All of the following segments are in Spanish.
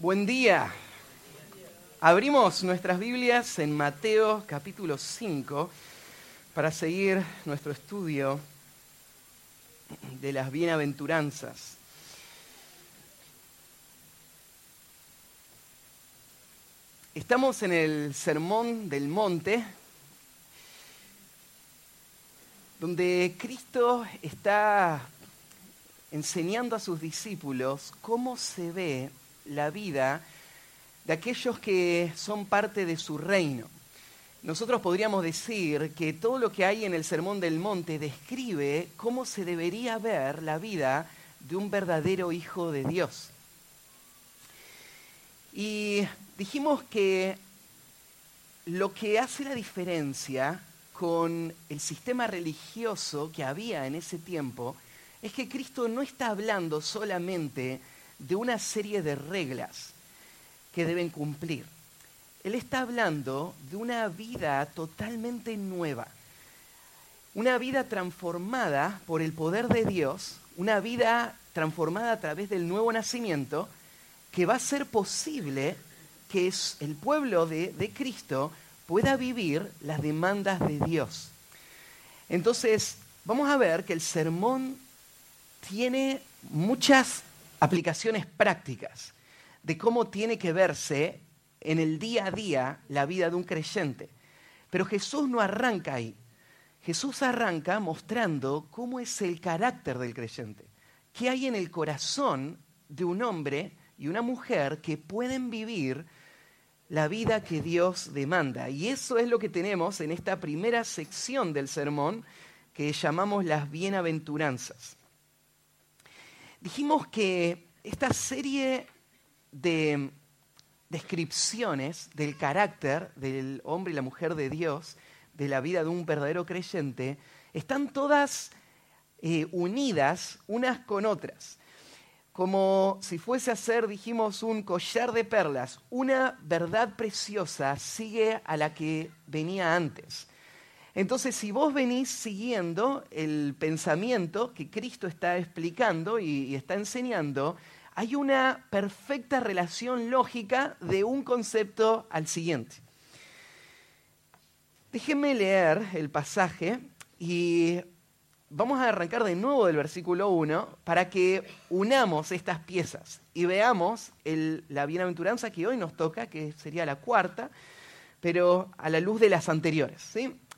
Buen día. Abrimos nuestras Biblias en Mateo capítulo 5 para seguir nuestro estudio de las bienaventuranzas. Estamos en el Sermón del Monte, donde Cristo está enseñando a sus discípulos cómo se ve la vida de aquellos que son parte de su reino. Nosotros podríamos decir que todo lo que hay en el Sermón del Monte describe cómo se debería ver la vida de un verdadero hijo de Dios. Y dijimos que lo que hace la diferencia con el sistema religioso que había en ese tiempo es que Cristo no está hablando solamente de una serie de reglas que deben cumplir. Él está hablando de una vida totalmente nueva, una vida transformada por el poder de Dios, una vida transformada a través del nuevo nacimiento, que va a ser posible que el pueblo de, de Cristo pueda vivir las demandas de Dios. Entonces, vamos a ver que el sermón tiene muchas aplicaciones prácticas de cómo tiene que verse en el día a día la vida de un creyente. Pero Jesús no arranca ahí. Jesús arranca mostrando cómo es el carácter del creyente. ¿Qué hay en el corazón de un hombre y una mujer que pueden vivir la vida que Dios demanda? Y eso es lo que tenemos en esta primera sección del sermón que llamamos las bienaventuranzas. Dijimos que esta serie de descripciones del carácter del hombre y la mujer de Dios, de la vida de un verdadero creyente, están todas eh, unidas unas con otras. Como si fuese a ser, dijimos, un collar de perlas. Una verdad preciosa sigue a la que venía antes. Entonces, si vos venís siguiendo el pensamiento que Cristo está explicando y, está enseñando, hay una perfecta relación lógica de un concepto al siguiente. Déjenme leer el pasaje y vamos a arrancar de nuevo del versículo 1 para que unamos estas piezas y veamos la bienaventuranza que hoy nos toca, que sería la cuarta, pero a la luz de las anteriores. ¿sí?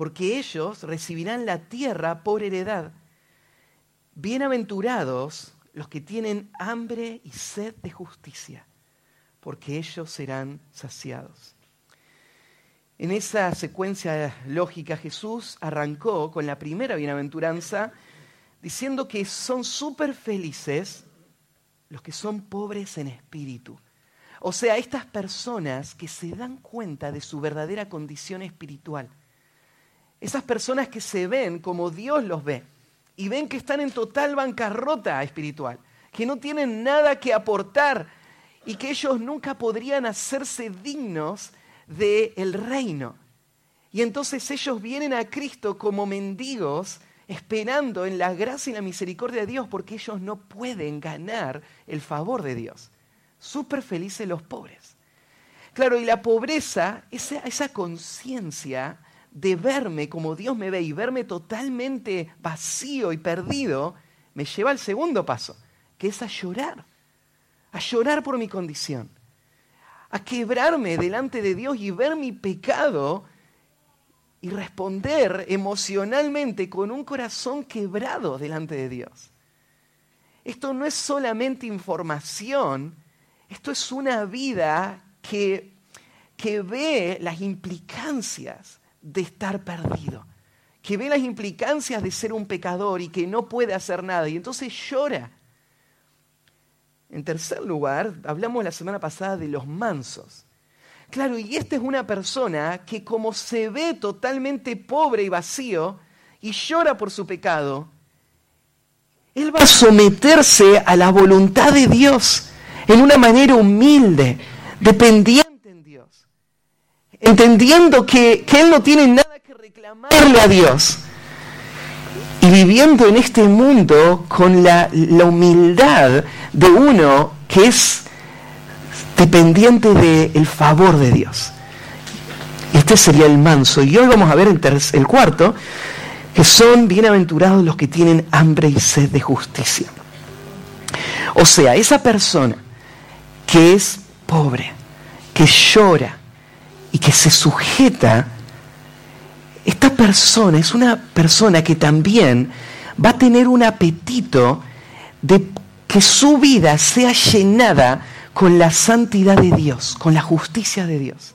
porque ellos recibirán la tierra por heredad. Bienaventurados los que tienen hambre y sed de justicia, porque ellos serán saciados. En esa secuencia lógica Jesús arrancó con la primera bienaventuranza diciendo que son súper felices los que son pobres en espíritu. O sea, estas personas que se dan cuenta de su verdadera condición espiritual esas personas que se ven como Dios los ve y ven que están en total bancarrota espiritual, que no tienen nada que aportar y que ellos nunca podrían hacerse dignos del reino. Y entonces ellos vienen a Cristo como mendigos, esperando en la gracia y la misericordia de Dios, porque ellos no pueden ganar el favor de Dios. Súper felices los pobres. Claro, y la pobreza, esa, esa conciencia de verme como Dios me ve y verme totalmente vacío y perdido, me lleva al segundo paso, que es a llorar, a llorar por mi condición, a quebrarme delante de Dios y ver mi pecado y responder emocionalmente con un corazón quebrado delante de Dios. Esto no es solamente información, esto es una vida que, que ve las implicancias de estar perdido, que ve las implicancias de ser un pecador y que no puede hacer nada y entonces llora. En tercer lugar, hablamos la semana pasada de los mansos. Claro, y esta es una persona que como se ve totalmente pobre y vacío y llora por su pecado, él va a someterse a la voluntad de Dios en una manera humilde, dependiente entendiendo que, Él no tiene nada que reclamarle a Dios y viviendo en este mundo con la, humildad de uno que es dependiente del favor de Dios. Este sería el manso. Y hoy vamos a ver el cuarto, que son bienaventurados los que tienen hambre y sed de justicia. O sea, esa persona que es pobre, que llora y que se sujeta, esta persona es una persona que también va a tener un apetito de que su vida sea llenada con la santidad de Dios, con la justicia de Dios.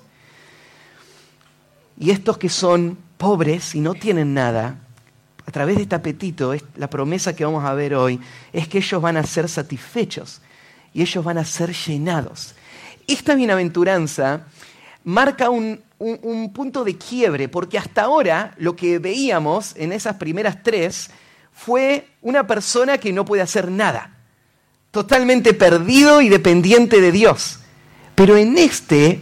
Y estos que son pobres y no tienen nada, a través de este apetito, la promesa que vamos a ver hoy es que ellos van a ser satisfechos y ellos van a ser llenados. Esta bienaventuranza marca un, un, punto de quiebre, porque hasta ahora lo que veíamos en esas primeras tres fue una persona que no puede hacer nada, totalmente perdido y dependiente de Dios. Pero en este,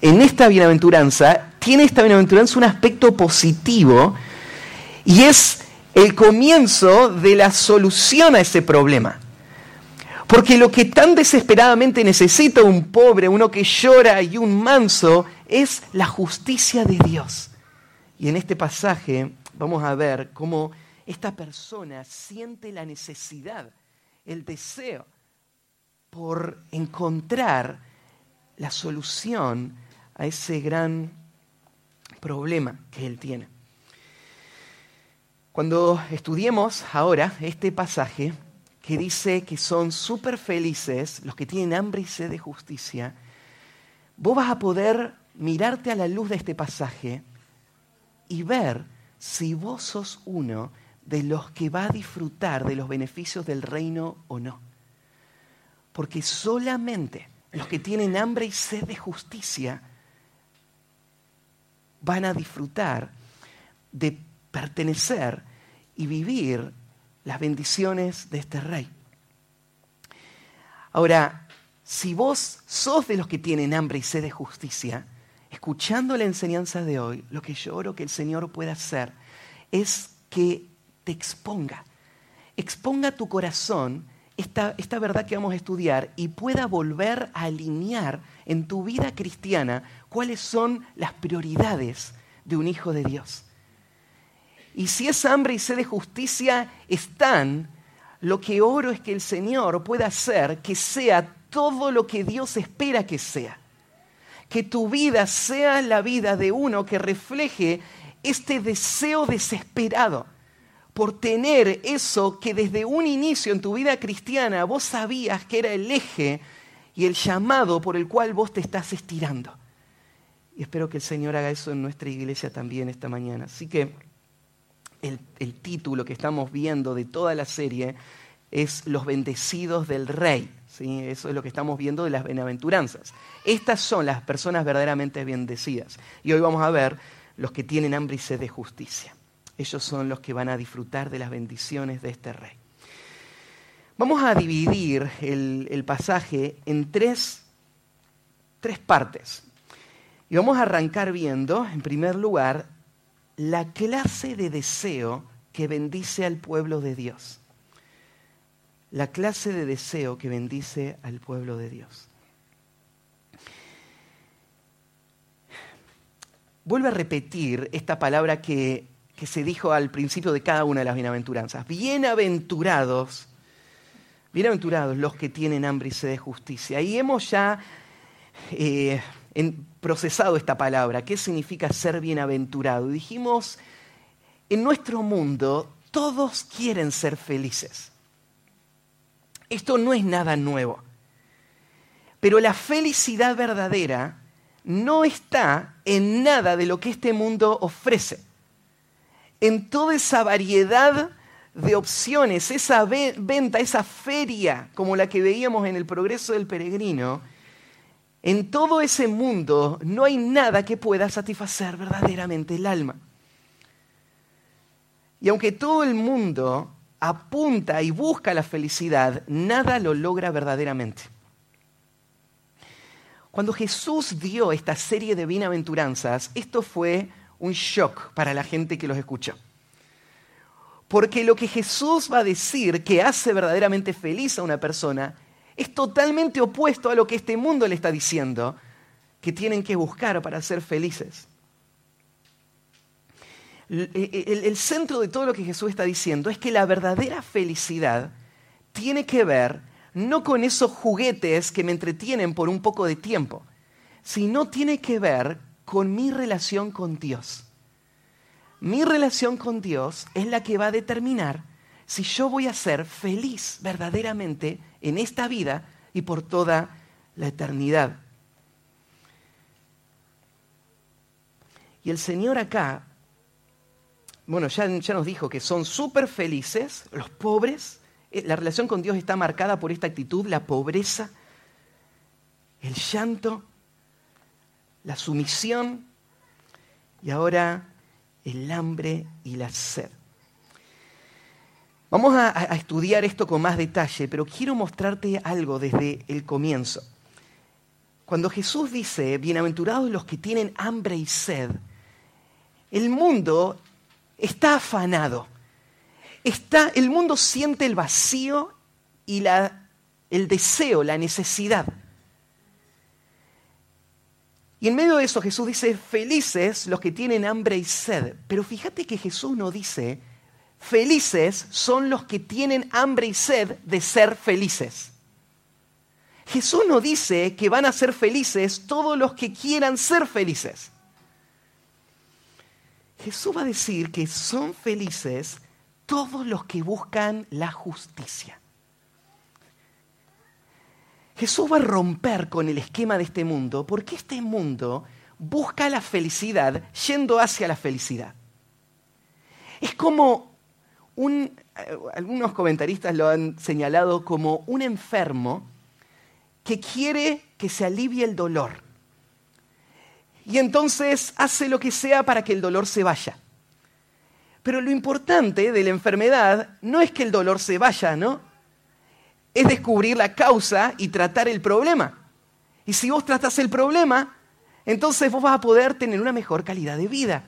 en esta bienaventuranza, tiene esta bienaventuranza un aspecto positivo y es el comienzo de la solución a ese problema. Porque lo que tan desesperadamente necesita un pobre, uno que llora y un manso, es la justicia de Dios. Y en este pasaje vamos a ver cómo esta persona siente la necesidad, el deseo por encontrar la solución a ese gran problema que él tiene. Cuando estudiemos ahora este pasaje que dice que son súper felices los que tienen hambre y sed de justicia, vos vas a poder mirarte a la luz de este pasaje y ver si vos sos uno de los que va a disfrutar de los beneficios del reino o no. Porque solamente los que tienen hambre y sed de justicia van a disfrutar de pertenecer y vivir las bendiciones de este rey. Ahora, si vos sos de los que tienen hambre y sed de justicia, escuchando la enseñanza de hoy, lo que yo oro que el Señor pueda hacer es que te exponga, exponga tu corazón esta, esta verdad que vamos a estudiar y pueda volver a alinear en tu vida cristiana cuáles son las prioridades de un hijo de Dios. Y si esa hambre y sed de justicia están, lo que oro es que el Señor pueda hacer que sea todo lo que Dios espera que sea. Que tu vida sea la vida de uno que refleje este deseo desesperado por tener eso que desde un inicio en tu vida cristiana vos sabías que era el eje y el llamado por el cual vos te estás estirando. Y espero que el Señor haga eso en nuestra iglesia también esta mañana. Así que el, título que estamos viendo de toda la serie es Los bendecidos del rey. ¿sí? Eso es lo que estamos viendo de las bienaventuranzas. Estas son las personas verdaderamente bendecidas. Y hoy vamos a ver los que tienen hambre y sed de justicia. Ellos son los que van a disfrutar de las bendiciones de este rey. Vamos a dividir el, el pasaje en tres, tres partes. Y vamos a arrancar viendo, en primer lugar, la clase de deseo que bendice al pueblo de Dios. La clase de deseo que bendice al pueblo de Dios. Vuelve a repetir esta palabra que, que, se dijo al principio de cada una de las bienaventuranzas. Bienaventurados, bienaventurados los que tienen hambre y sed de justicia. Y hemos ya eh, en, procesado esta palabra, qué significa ser bienaventurado. dijimos, en nuestro mundo todos quieren ser felices. Esto no es nada nuevo. Pero la felicidad verdadera no está en nada de lo que este mundo ofrece. En toda esa variedad de opciones, esa venta, esa feria como la que veíamos en el progreso del peregrino, en todo ese mundo no hay nada que pueda satisfacer verdaderamente el alma. Y aunque todo el mundo apunta y busca la felicidad, nada lo logra verdaderamente. Cuando Jesús dio esta serie de bienaventuranzas, esto fue un shock para la gente que los escuchó. Porque lo que Jesús va a decir que hace verdaderamente feliz a una persona es totalmente opuesto a lo que este mundo le está diciendo que tienen que buscar para ser felices. El, centro de todo lo que Jesús está diciendo es que la verdadera felicidad tiene que ver no con esos juguetes que me entretienen por un poco de tiempo, sino tiene que ver con mi relación con Dios. Mi relación con Dios es la que va a determinar si yo voy a ser feliz verdaderamente en esta vida y por toda la eternidad. Y el Señor acá, bueno, ya, ya nos dijo que son súper felices los pobres. Eh, la relación con Dios está marcada por esta actitud, la pobreza, el llanto, la sumisión y ahora el hambre y la sed. Vamos a, estudiar esto con más detalle, pero quiero mostrarte algo desde el comienzo. Cuando Jesús dice, bienaventurados los que tienen hambre y sed, el mundo está afanado. Está, el mundo siente el vacío y la, el deseo, la necesidad. Y en medio de eso Jesús dice, felices los que tienen hambre y sed. Pero fíjate que Jesús no dice, felices son los que tienen hambre y sed de ser felices. Jesús no dice que van a ser felices todos los que quieran ser felices. Jesús va a decir que son felices todos los que buscan la justicia. Jesús va a romper con el esquema de este mundo porque este mundo busca la felicidad yendo hacia la felicidad. Es como un, algunos comentaristas lo han señalado como un enfermo que quiere que se alivie el dolor. Y entonces hace lo que sea para que el dolor se vaya. Pero lo importante de la enfermedad no es que el dolor se vaya, ¿no? es descubrir la causa y tratar el problema. Y si vos tratas el problema, entonces vos vas a poder tener una mejor calidad de vida.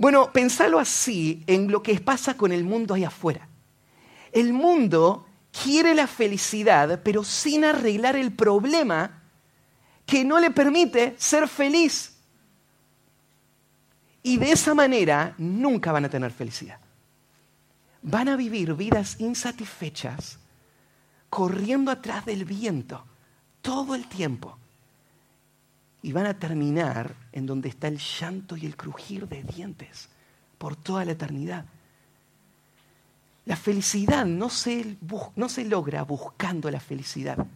Bueno, pensalo así en lo que pasa con el mundo ahí afuera. El mundo quiere la felicidad, pero sin arreglar el problema que no le permite ser feliz. Y de esa manera nunca van a tener felicidad van a vivir vidas insatisfechas, corriendo atrás del viento todo el tiempo. Y van a terminar en donde está el llanto y el crujir de dientes por toda la eternidad. La felicidad no se, no se logra buscando la felicidad.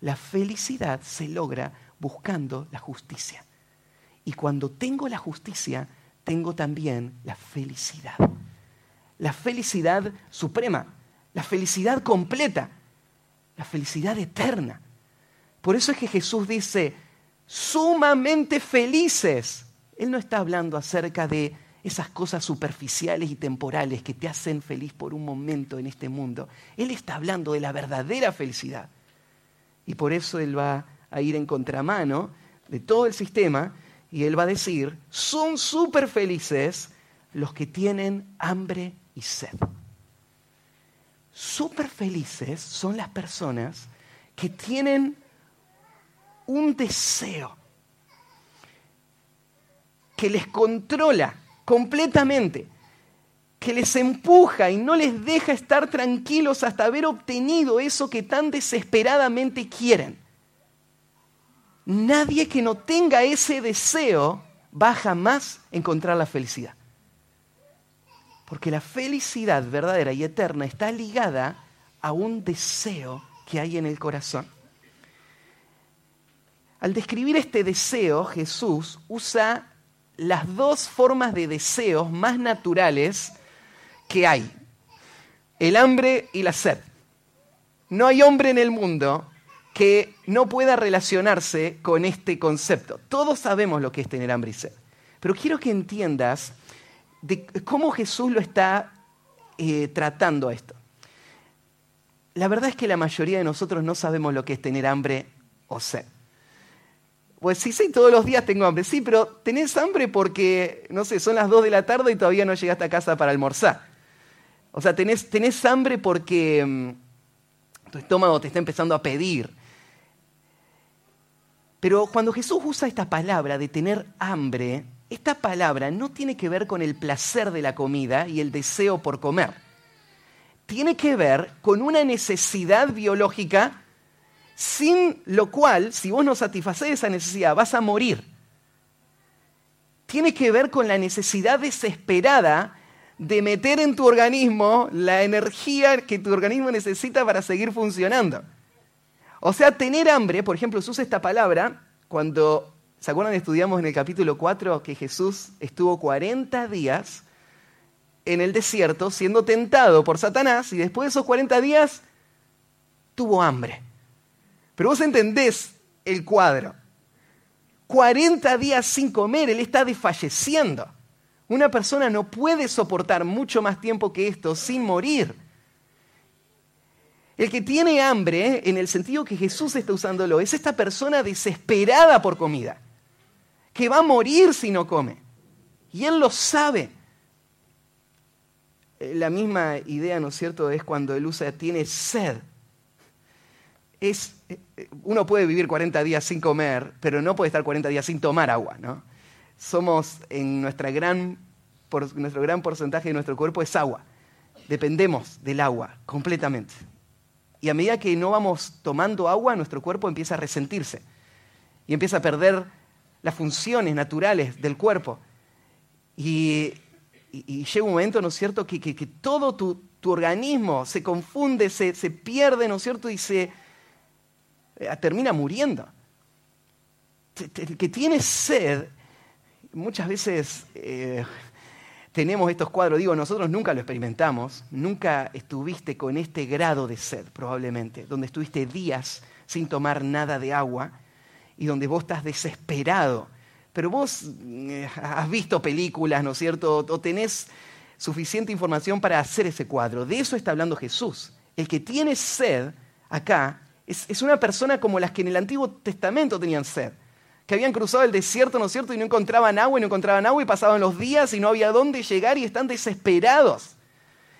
La felicidad se logra buscando la justicia. Y cuando tengo la justicia, tengo también la felicidad la felicidad suprema, la felicidad completa, la felicidad eterna. Por eso es que Jesús dice, sumamente felices. Él no está hablando acerca de esas cosas superficiales y temporales que te hacen feliz por un momento en este mundo. Él está hablando de la verdadera felicidad. Y por eso Él va a ir en contramano de todo el sistema y Él va a decir, son súper felices los que tienen hambre y sed. Súper felices son las personas que tienen un deseo que les controla completamente, que les empuja y no les deja estar tranquilos hasta haber obtenido eso que tan desesperadamente quieren. Nadie que no tenga ese deseo va jamás a encontrar la felicidad. Porque la felicidad verdadera y eterna está ligada a un deseo que hay en el corazón. Al describir este deseo, Jesús usa las dos formas de deseos más naturales que hay. El hambre y la sed. No hay hombre en el mundo que no pueda relacionarse con este concepto. Todos sabemos lo que es tener hambre y sed. Pero quiero que entiendas cómo Jesús lo está eh, tratando esto. La verdad es que la mayoría de nosotros no sabemos lo que es tener hambre o sed. Pues sí, sí, todos los días tengo hambre. Sí, pero tenés hambre porque, no sé, son las 2 de la tarde y todavía no llegaste a casa para almorzar. O sea, tenés, tenés hambre porque mm, tu estómago te está empezando a pedir. Pero cuando Jesús usa esta palabra de tener hambre, esta palabra no tiene que ver con el placer de la comida y el deseo por comer. Tiene que ver con una necesidad biológica sin lo cual, si vos no satisfaces esa necesidad, vas a morir. Tiene que ver con la necesidad desesperada de meter en tu organismo la energía que tu organismo necesita para seguir funcionando. O sea, tener hambre, por ejemplo, se usa esta palabra cuando, ¿se acuerdan? Estudiamos en el capítulo 4 que Jesús estuvo 40 días en el desierto siendo tentado por Satanás y después de esos 40 días tuvo hambre. Pero vos entendés el cuadro. 40 días sin comer, él está desfalleciendo. Una persona no puede soportar mucho más tiempo que esto sin morir. El que tiene hambre, en el sentido que Jesús está usándolo, es esta persona desesperada por comida, que va a morir si no come. Y él lo sabe. Eh, la misma idea, ¿no es cierto?, es cuando él usa tiene sed. Es, eh, uno puede vivir 40 días sin comer, pero no puede estar 40 días sin tomar agua, ¿no? somos en nuestra gran, nuestro gran porcentaje de nuestro cuerpo es agua. Dependemos del agua completamente. Y a medida que no vamos tomando agua, nuestro cuerpo empieza a resentirse y empieza a perder las funciones naturales del cuerpo. Y, llega un momento, ¿no es cierto?, que, todo tu, organismo se confunde, se, se, pierde, ¿no es cierto?, y se eh, termina muriendo. El que tiene sed muchas veces eh, tenemos estos cuadros, digo, nosotros nunca lo experimentamos, nunca estuviste con este grado de sed probablemente, donde estuviste días sin tomar nada de agua y donde vos estás desesperado, pero vos eh, has visto películas, ¿no es cierto? O tenés suficiente información para hacer ese cuadro. De eso está hablando Jesús. El que tiene sed acá es una persona como las que en el Antiguo Testamento tenían sed que habían cruzado el desierto, ¿no es cierto? Y no encontraban agua y no encontraban agua y pasaban los días y no había dónde llegar y están desesperados.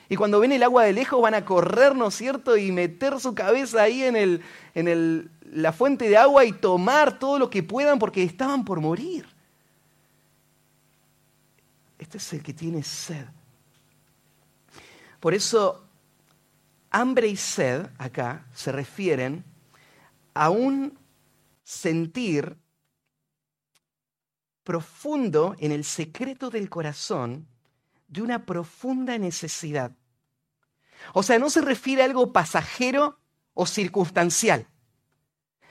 Y cuando ven el agua de lejos van a correr, ¿no es cierto? Y meter su cabeza ahí en, el, en la fuente de agua y tomar todo lo que puedan porque estaban por morir. Este es el que tiene sed. Por eso, hambre y sed acá se refieren a un sentir profundo en el secreto del corazón de una profunda necesidad. O sea, no se refiere a algo pasajero o circunstancial.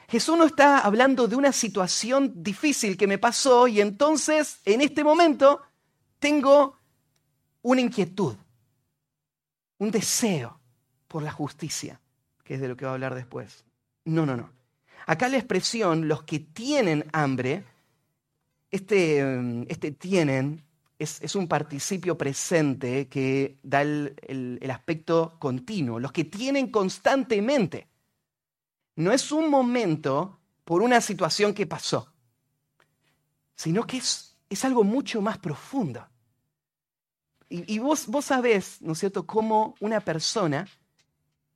Jesús no está hablando de una situación difícil que me pasó y entonces en este momento tengo una inquietud, un deseo por la justicia, que es de lo que va a hablar después. No, no, no. Acá la expresión los que tienen hambre este, mm, este tienen es, un participio presente que da el, aspecto continuo, los que tienen constantemente. No es un momento por una situación que pasó, sino que es, es algo mucho más profundo. Y, vos, vos sabés, ¿no es cierto?, cómo una persona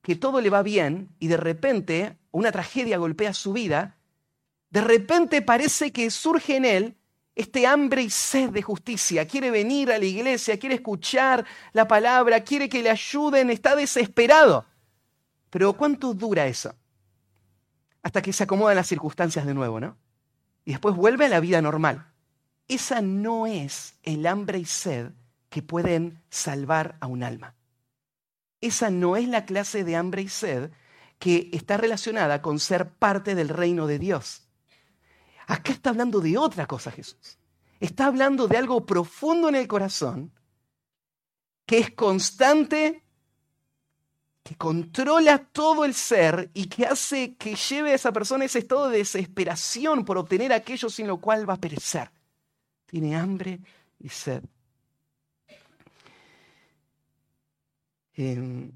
que todo le va bien y de repente una tragedia golpea su vida, de repente parece que surge en él este hambre y sed de justicia, quiere venir a la iglesia, quiere escuchar la palabra, quiere que le ayuden, está desesperado. Pero ¿cuánto dura eso? Hasta que se acomodan las circunstancias de nuevo, ¿no? Y después vuelve a la vida normal. Esa no es el hambre y sed que pueden salvar a un alma. Esa no es la clase de hambre y sed que está relacionada con ser parte del reino de Dios. Acá está hablando de otra cosa Jesús. Está hablando de algo profundo en el corazón que es constante que controla todo el ser y que hace que lleve a esa persona ese estado de desesperación por obtener aquello sin lo cual va a perecer. Tiene hambre y sed. Em,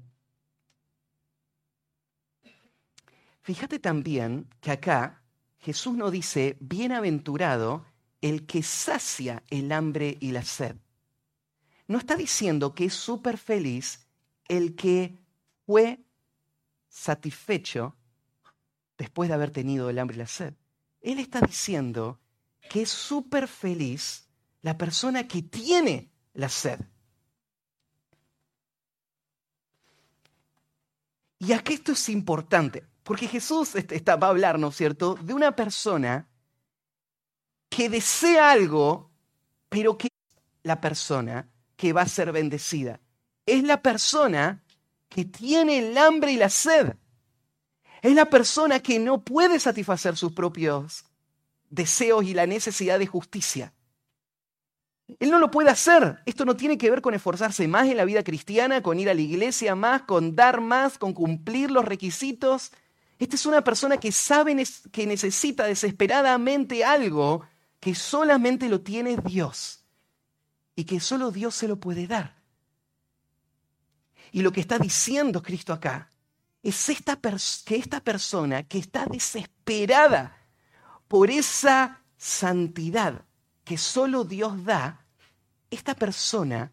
fíjate también que acá Jesús no dice, bienaventurado el que sacia el hambre y la sed. No está diciendo que es súper feliz el que fue satisfecho después de haber tenido el hambre y la sed. Él está diciendo que es súper feliz la persona que tiene la sed. Y aquí esto es importante, porque Jesús está, va a hablar, ¿no es cierto?, de una persona que desea algo, pero que es la persona que va a ser bendecida. Es la persona que tiene el hambre y la sed. Es la persona que no puede satisfacer sus propios deseos y la necesidad de justicia. Él no lo puede hacer. Esto no tiene que ver con esforzarse más en la vida cristiana, con ir a la iglesia más, con dar más, con cumplir los requisitos. Esta es una persona que sabe que necesita desesperadamente algo que solamente lo tiene Dios y que solo Dios se lo puede dar. Y lo que está diciendo Cristo acá es esta que esta persona que está desesperada por esa santidad, que solo Dios da, esta persona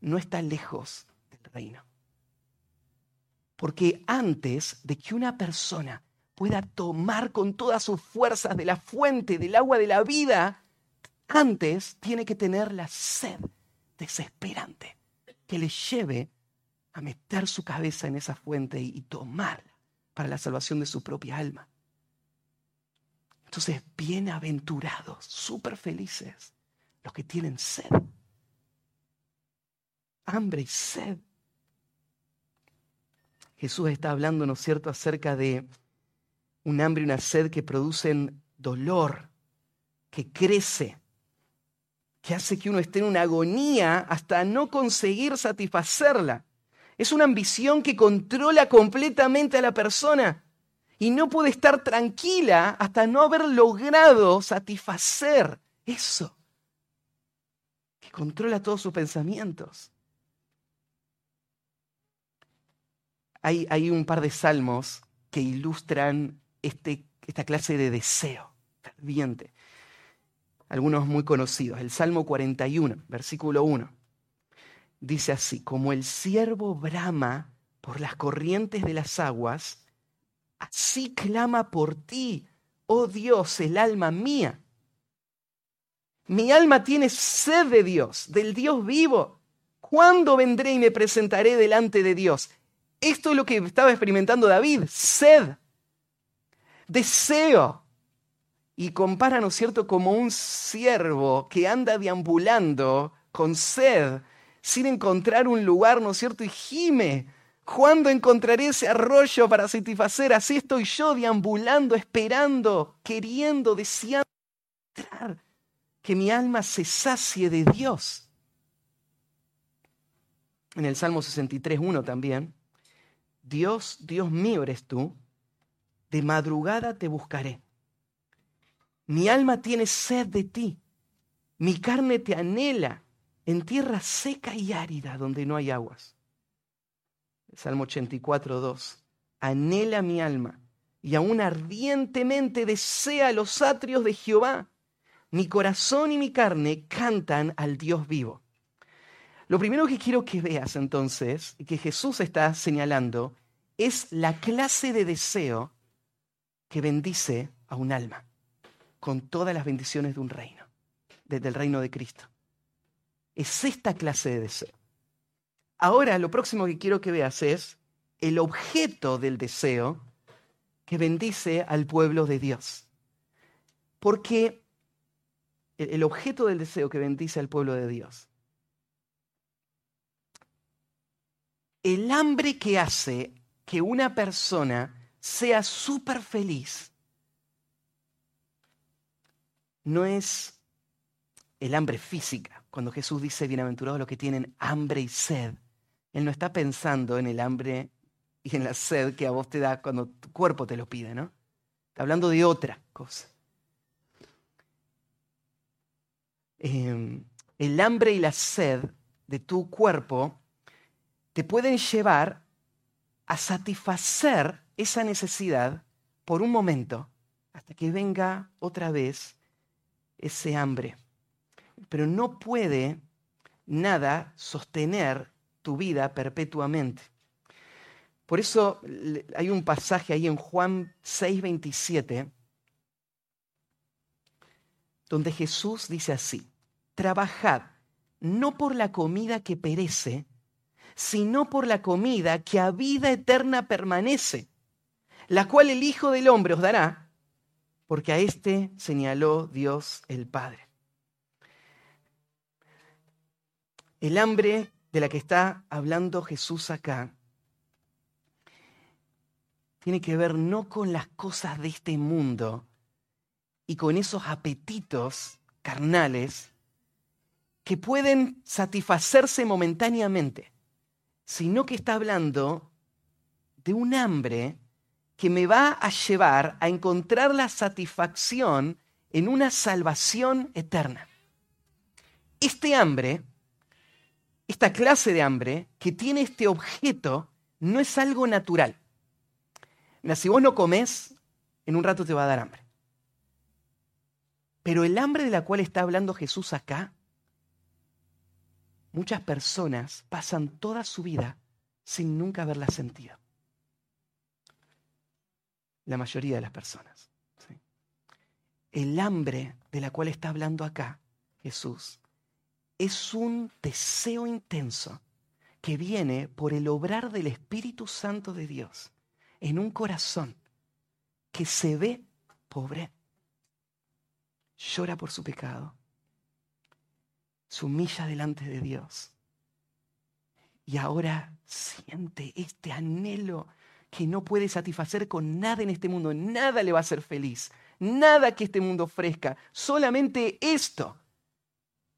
no está lejos del reino. Porque antes de que una persona pueda tomar con todas sus fuerzas de la fuente del agua de la vida, antes tiene que tener la sed desesperante que le lleve a meter su cabeza en esa fuente y tomarla para la salvación de su propia alma. Entonces, bienaventurados, súper felices, los que tienen sed. Hambre y sed. Jesús está hablando, ¿no es cierto?, acerca de un hambre y una sed que producen dolor, que crece, que hace que uno esté en una agonía hasta no conseguir satisfacerla. Es una ambición que controla completamente a la persona y no puede estar tranquila hasta no haber logrado satisfacer eso controla todos sus pensamientos. Hay, hay un par de salmos que ilustran este, esta clase de deseo ferviente. Algunos muy conocidos. El Salmo 41, versículo 1. Dice así, como el siervo brama por las corrientes de las aguas, Así clama por ti, oh Dios, el alma mía. Mi alma tiene sed de Dios, del Dios vivo. ¿Cuándo vendré y me presentaré delante de Dios? Esto es lo que estaba experimentando David, sed, deseo. Y compara, ¿no es cierto?, como un siervo que anda deambulando con sed, sin encontrar un lugar, ¿no es cierto?, y gime ¿Cuándo encontraré ese arroyo para satisfacer? Así estoy yo deambulando, esperando, queriendo, deseando que mi alma se sacie de Dios. En el Salmo 63.1 también, Dios, Dios mío eres tú, de madrugada te buscaré. Mi alma tiene sed de ti, mi carne te anhela en tierra seca y árida donde no hay aguas. Salmo 84, 2. Anhela mi alma y aún ardientemente desea los atrios de Jehová. Mi corazón y mi carne cantan al Dios vivo. Lo primero que quiero que veas entonces, que Jesús está señalando, es la clase de deseo que bendice a un alma, con todas las bendiciones de un reino, desde el reino de Cristo. Es esta clase de deseo. Ahora lo próximo que quiero que veas es el objeto del deseo que bendice al pueblo de Dios. Porque el objeto del deseo que bendice al pueblo de Dios. El hambre que hace que una persona sea súper feliz no es el hambre física. Cuando Jesús dice, bienaventurados los que tienen hambre y sed, él no está pensando en el hambre y en la sed que a vos te da cuando tu cuerpo te lo pide, ¿no? Está hablando de otra cosa. Em, el hambre y la sed de tu cuerpo te pueden llevar a satisfacer esa necesidad por un momento hasta que venga otra vez ese hambre. Pero no puede nada sostener tu vida perpetuamente. Por eso hay un pasaje ahí en Juan 6:27 donde Jesús dice así, trabajad no por la comida que perece, sino por la comida que a vida eterna permanece, la cual el Hijo del Hombre os dará, porque a éste señaló Dios el Padre. El hambre de la que está hablando Jesús acá tiene que ver no con las cosas de este mundo, y con esos apetitos carnales que pueden satisfacerse momentáneamente, sino que está hablando de un hambre que me va a llevar a encontrar la satisfacción en una salvación eterna. Este hambre, esta clase de hambre que tiene este objeto, no es algo natural. Si vos no comes, en un rato te va a dar hambre. Pero el hambre de la cual está hablando Jesús acá, muchas personas pasan toda su vida sin nunca haberla sentido. La mayoría de las personas. El hambre de la cual está hablando acá Jesús es un deseo intenso que viene por el obrar del Espíritu Santo de Dios en un corazón que se ve pobre llora por su pecado, se humilla delante de Dios. Y ahora siente este anhelo que no puede satisfacer con nada en este mundo, nada le va a hacer feliz, nada que este mundo ofrezca, solamente esto.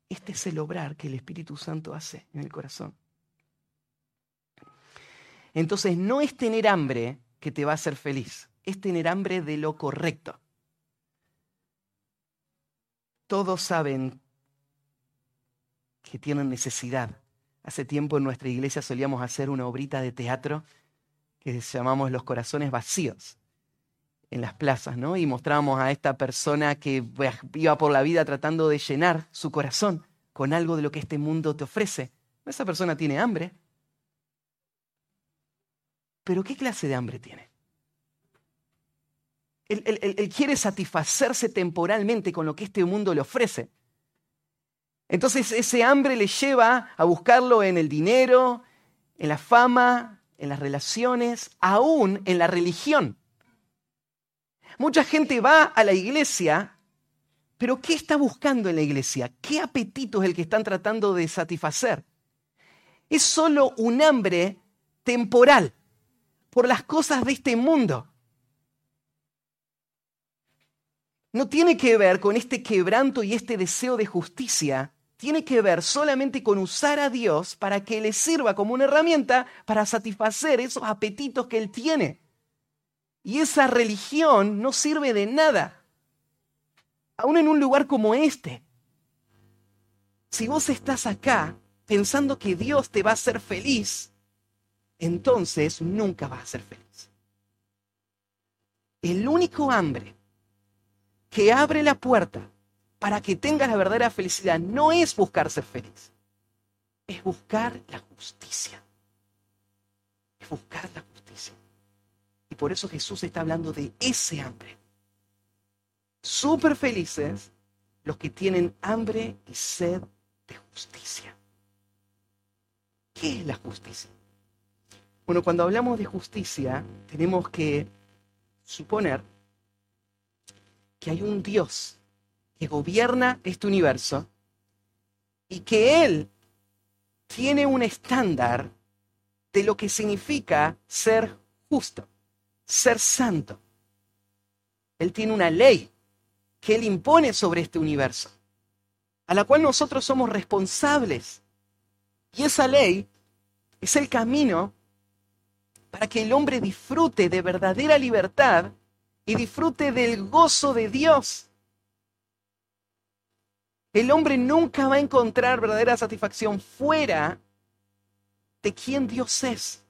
Este es el obrar que el Espíritu Santo hace en el corazón. Entonces no es tener hambre que te va a hacer feliz, es tener hambre de lo correcto. Todos saben que tienen necesidad. Hace tiempo en nuestra iglesia solíamos hacer una obrita de teatro que llamamos Los Corazones Vacíos en las plazas, ¿no? Y mostrábamos a esta persona que iba por la vida tratando de llenar su corazón con algo de lo que este mundo te ofrece. Esa persona tiene hambre. Pero ¿qué clase de hambre tiene? Él, quiere satisfacerse temporalmente con lo que este mundo le ofrece. Entonces ese hambre le lleva a buscarlo en el dinero, en la fama, en las relaciones, aún en la religión. Mucha gente va a la iglesia, pero ¿qué está buscando en la iglesia? ¿Qué apetito es el que están tratando de satisfacer? Es solo un hambre temporal por las cosas de este mundo. No tiene que ver con este quebranto y este deseo de justicia, tiene que ver solamente con usar a Dios para que le sirva como una herramienta para satisfacer esos apetitos que él tiene. Y esa religión no sirve de nada, aún en un lugar como este. Si vos estás acá pensando que Dios te va a hacer feliz, entonces nunca vas a ser feliz. El único hambre que abre la puerta para que tengas la verdadera felicidad no es buscar ser feliz, es buscar la justicia. Es buscar la justicia. Y por eso Jesús está hablando de ese hambre. Súper felices los que tienen hambre y sed de justicia. ¿Qué es la justicia? Bueno, cuando hablamos de justicia, tenemos que suponer que hay un Dios que gobierna este universo y que Él tiene un estándar de lo que significa ser justo, ser santo. Él tiene una ley que Él impone sobre este universo, a la cual nosotros somos responsables. Y esa ley es el camino para que el hombre disfrute de verdadera libertad y disfrute del gozo de Dios. El hombre nunca va a encontrar verdadera satisfacción fuera de quien Dios es.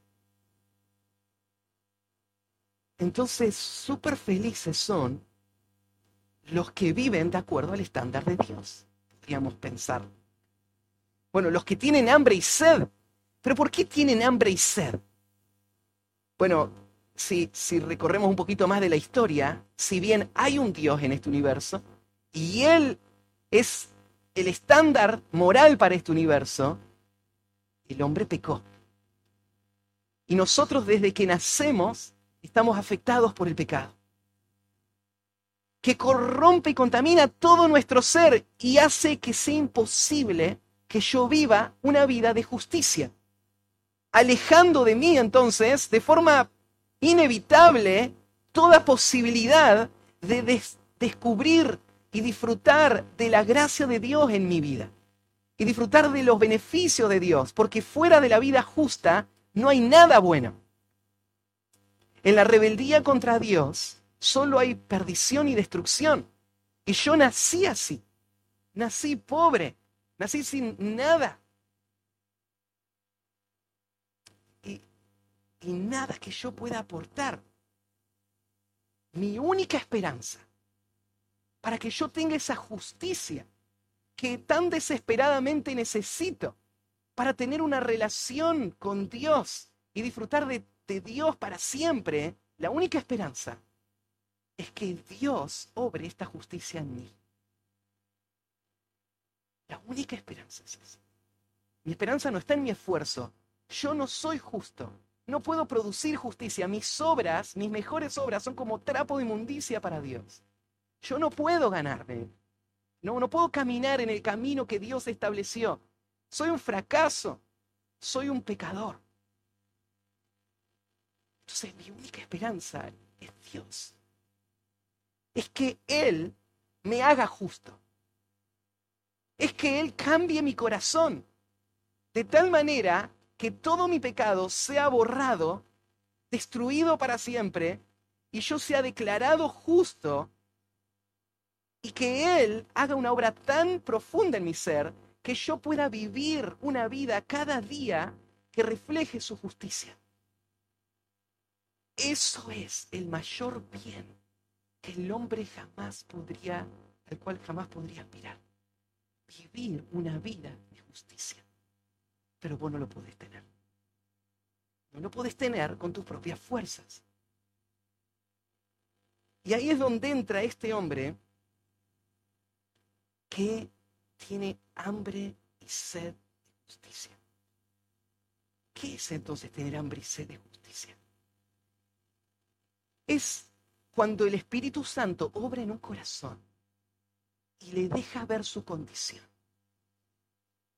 Entonces, súper felices son los que viven de acuerdo al estándar de Dios, podríamos pensar. Bueno, los que tienen hambre y sed. ¿Pero por qué tienen hambre y sed? Bueno, si, recorremos un poquito más de la historia, si bien hay un Dios en este universo, y Él es el estándar moral para este universo, el hombre pecó. Y nosotros desde que nacemos estamos afectados por el pecado, que corrompe y contamina todo nuestro ser y hace que sea imposible que yo viva una vida de justicia, alejando de mí entonces de forma inevitable toda posibilidad de descubrir y disfrutar de la gracia de Dios en mi vida y disfrutar de los beneficios de Dios, porque fuera de la vida justa no hay nada bueno. En la rebeldía contra Dios solo hay perdición y destrucción. Y yo nací así, nací pobre, nací sin nada. Y, y nada que yo pueda aportar. Mi única esperanza para que yo tenga esa justicia que tan desesperadamente necesito para tener una relación con Dios y disfrutar de, Dios para siempre, la única esperanza es que Dios obre esta justicia en mí. La única esperanza es esa. Mi esperanza no está en mi esfuerzo. Yo no soy justo. No puedo producir justicia. Mis obras, mis mejores obras, son como trapo de inmundicia para Dios. Yo no puedo ganarme. No, no puedo caminar en el camino que Dios estableció. Soy un fracaso. Soy un pecador. Entonces mi única esperanza es Dios. Es que Él me haga justo. Es que Él cambie mi corazón de tal manera que todo mi pecado sea borrado, destruido para siempre, y yo sea declarado justo y que Él haga una obra tan profunda en mi ser que yo pueda vivir una vida cada día que refleje su justicia. Eso es el mayor bien que el hombre jamás podría, al cual jamás podría aspirar. Vivir una vida de justicia. Pero vos no lo podés tener. No lo podés tener con tus propias fuerzas. Y ahí es donde entra este hombre que tiene hambre y sed de justicia. ¿Qué es entonces tener hambre y sed de justicia? Es cuando el Espíritu Santo obra en un corazón y le deja ver su condición.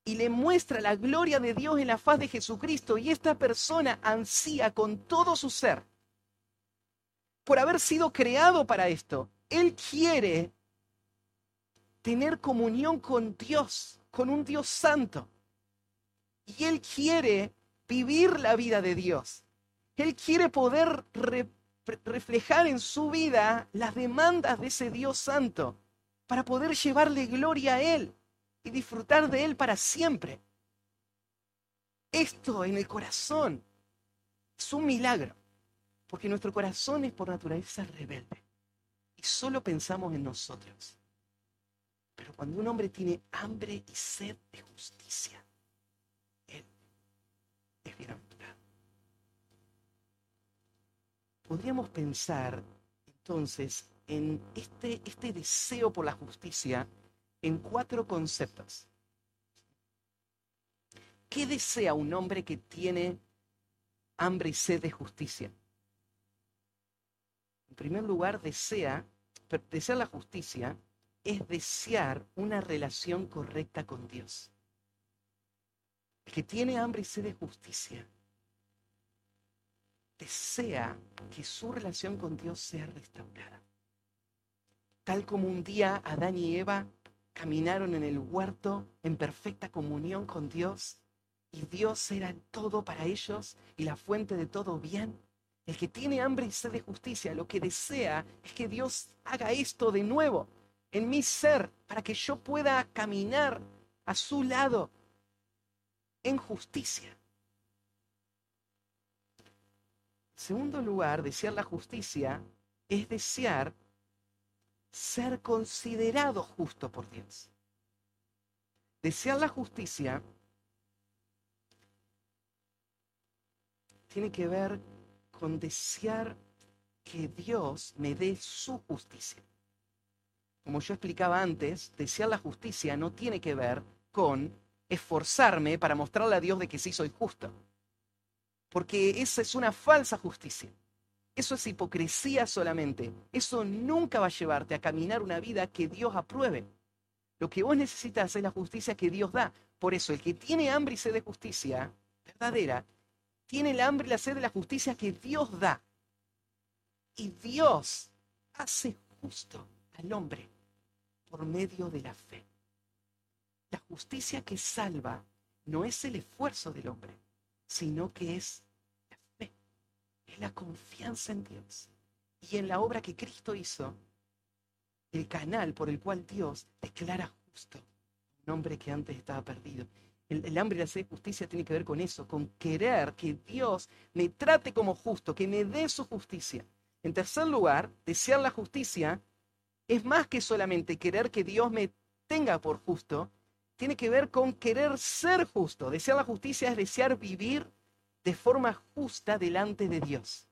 Y le muestra la gloria de Dios en la faz de Jesucristo. Y esta persona ansía con todo su ser por haber sido creado para esto. Él quiere tener comunión con Dios, con un Dios santo. Y Él quiere vivir la vida de Dios. Él quiere poder reflejar en su vida las demandas de ese Dios santo para poder llevarle gloria a Él y disfrutar de Él para siempre. Esto en el corazón es un milagro, porque nuestro corazón es por naturaleza rebelde y solo pensamos en nosotros. Pero cuando un hombre tiene hambre y sed de justicia, él es bienaventurado. Podríamos pensar entonces en este, este deseo por la justicia en cuatro conceptos. ¿Qué desea un hombre que tiene hambre y sed de justicia? En primer lugar, desea, desea la justicia es desear una relación correcta con Dios. El que tiene hambre y sed de justicia desea que su relación con Dios sea restaurada. Tal como un día Adán y Eva caminaron en el huerto en perfecta comunión con Dios y Dios era todo para ellos y la fuente de todo bien. El que tiene hambre y sed de justicia, lo que desea es que Dios haga esto de nuevo en mi ser para que yo pueda caminar a su lado en justicia. En segundo lugar, desear la justicia es desear ser considerado justo por Dios. Desear la justicia tiene que ver con desear que Dios me dé su justicia. Como yo explicaba antes, desear la justicia no tiene que ver con esforzarme para mostrarle a Dios de que sí soy justo. Porque esa es una falsa justicia. Eso es hipocresía solamente. Eso nunca va a llevarte a caminar una vida que Dios apruebe. Lo que vos necesitas es la justicia que Dios da. Por eso, el que tiene hambre y sed de justicia verdadera, tiene el hambre y la sed de la justicia que Dios da. Y Dios hace justo al hombre por medio de la fe. La justicia que salva no es el esfuerzo del hombre, sino que es es la confianza en Dios y en la obra que Cristo hizo, el canal por el cual Dios declara justo un hombre que antes estaba perdido. El, hambre y la justicia tiene que ver con eso, con querer que Dios me trate como justo, que me dé su justicia. En tercer lugar, desear la justicia es más que solamente querer que Dios me tenga por justo, tiene que ver con querer ser justo. Desear la justicia es desear vivir de forma justa delante de Dios.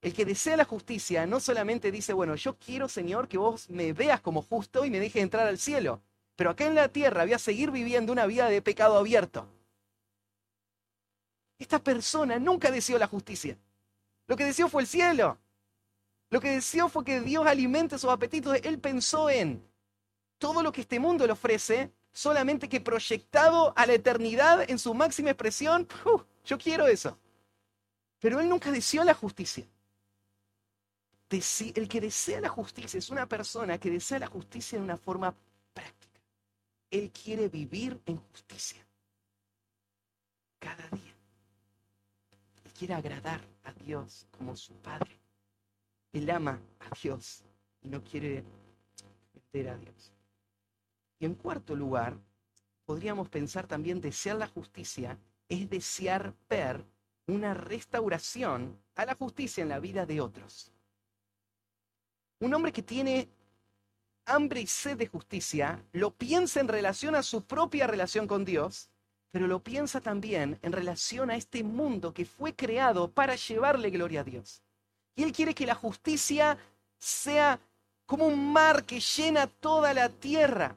El que desea la justicia no solamente dice, bueno, yo quiero, Señor, que vos me veas como justo y me dejes entrar al cielo, pero acá en la tierra voy a seguir viviendo una vida de pecado abierto. Esta persona nunca deseó la justicia. Lo que deseó fue el cielo. Lo que deseó fue que Dios alimente sus apetitos. Él pensó en todo lo que este mundo le ofrece, solamente que proyectado a la eternidad en su máxima expresión, yo quiero eso. Pero él nunca deseó la justicia. El que desea la justicia es una persona que desea la justicia de una forma práctica. Él quiere vivir en justicia. Cada día. Él quiere agradar a Dios como su Padre. Él ama a Dios y no quiere meter a Dios. Y en cuarto lugar, podríamos pensar también desear la justicia es desear ver una restauración a la justicia en la vida de otros. Un hombre que tiene hambre y sed de justicia lo piensa en relación a su propia relación con Dios, pero lo piensa también en relación a este mundo que fue creado para llevarle gloria a Dios. Y él quiere que la justicia sea como un mar que llena toda la tierra.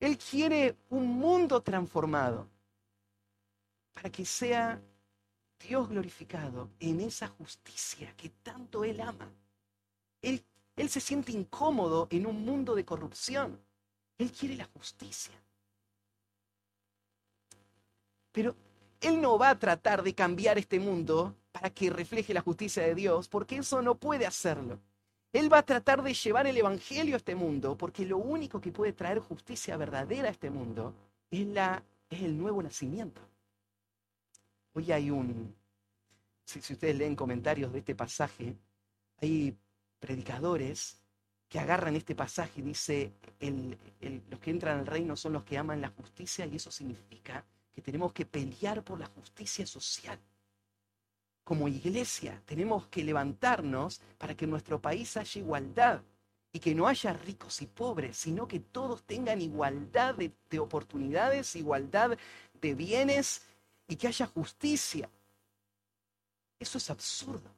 Él quiere un mundo transformado para que sea Dios glorificado en esa justicia que tanto Él ama. Él, él se siente incómodo en un mundo de corrupción. Él quiere la justicia. Pero Él no va a tratar de cambiar este mundo para que refleje la justicia de Dios, porque eso no puede hacerlo. Él va a tratar de llevar el Evangelio a este mundo, porque lo único que puede traer justicia verdadera a este mundo es, la, es el nuevo nacimiento. Hoy hay un, si, ustedes leen comentarios de este pasaje, hay predicadores que agarran este pasaje y dice, los que entran al reino son los que aman la justicia y eso significa que tenemos que pelear por la justicia social como iglesia tenemos que levantarnos para que en nuestro país haya igualdad y que no haya ricos y pobres, sino que todos tengan igualdad de, oportunidades, igualdad de bienes y que haya justicia. Eso es absurdo.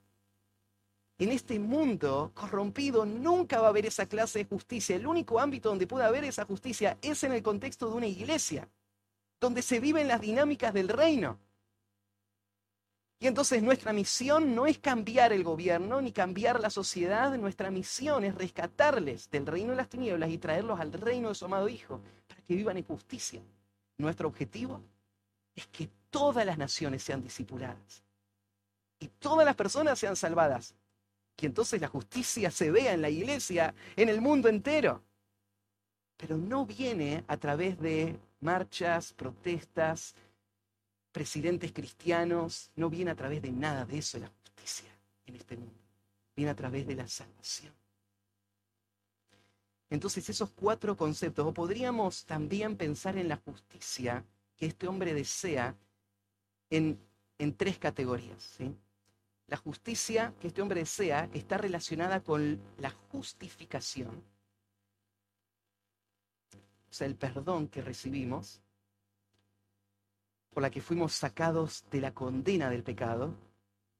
En este mundo corrompido nunca va a haber esa clase de justicia. El único ámbito donde puede haber esa justicia es en el contexto de una iglesia, donde se viven las dinámicas del reino. Y entonces nuestra misión no es cambiar el gobierno ni cambiar la sociedad, nuestra misión es rescatarles del reino de las tinieblas y traerlos al reino de su amado Hijo para que vivan en justicia. Nuestro objetivo es que todas las naciones sean discipuladas y todas las personas sean salvadas. Y entonces la justicia se vea en la iglesia, en el mundo entero. Pero no viene a través de marchas, protestas, presidentes cristianos, no viene a través de nada de eso la justicia en este mundo, viene a través de la salvación. Entonces esos cuatro conceptos, o podríamos también pensar en la justicia que este hombre desea en, en tres categorías. ¿sí? La justicia que este hombre desea está relacionada con la justificación, o sea, el perdón que recibimos, por la que fuimos sacados de la condena del pecado.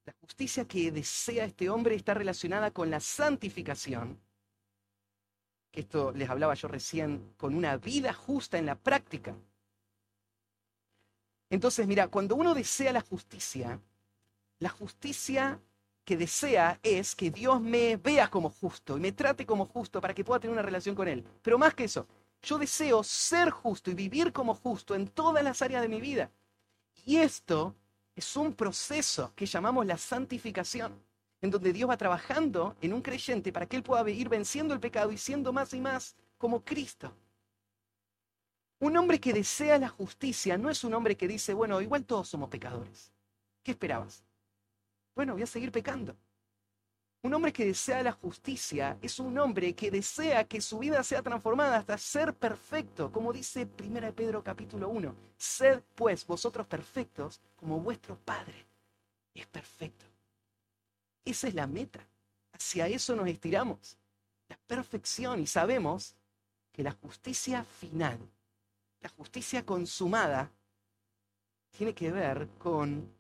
La justicia que desea este hombre está relacionada con la santificación, que esto les hablaba yo recién, con una vida justa en la práctica. Entonces, mira, cuando uno desea la justicia, la justicia que desea es que Dios me vea como justo y me trate como justo para que pueda tener una relación con Él. Pero más que eso, yo deseo ser justo y vivir como justo en todas las áreas de mi vida. Y esto es un proceso que llamamos la santificación, en donde Dios va trabajando en un creyente para que él pueda ir venciendo el pecado y siendo más y más como Cristo. Un hombre que desea la justicia no es un hombre que dice, bueno, igual todos somos pecadores. ¿Qué esperabas? Bueno, voy a seguir pecando. Un hombre que desea la justicia es un hombre que desea que su vida sea transformada hasta ser perfecto, como dice 1 Pedro capítulo 1. Sed pues vosotros perfectos como vuestro Padre es perfecto. Esa es la meta. Hacia eso nos estiramos. La perfección. Y sabemos que la justicia final, la justicia consumada, tiene que ver con